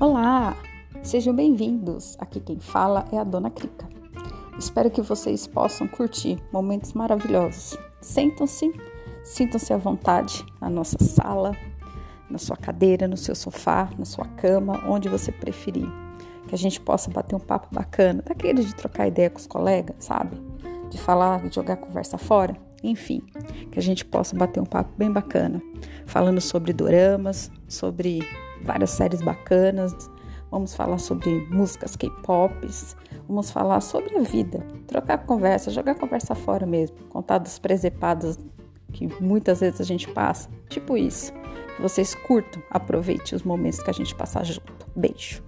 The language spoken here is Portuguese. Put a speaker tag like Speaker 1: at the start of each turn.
Speaker 1: Olá, sejam bem-vindos. Aqui quem fala é a Dona Crica. Espero que vocês possam curtir momentos maravilhosos. Sentam-se, sintam-se à vontade na nossa sala, na sua cadeira, no seu sofá, na sua cama, onde você preferir. Que a gente possa bater um papo bacana, daquele de trocar ideia com os colegas, sabe? De falar, de jogar conversa fora. Enfim, que a gente possa bater um papo bem bacana, falando sobre doramas, sobre várias séries bacanas. Vamos falar sobre músicas K-pops, vamos falar sobre a vida, trocar conversa, jogar conversa fora mesmo, contar dos presepados que muitas vezes a gente passa, tipo isso. Que vocês curtam, aproveitem os momentos que a gente passa junto. Beijo.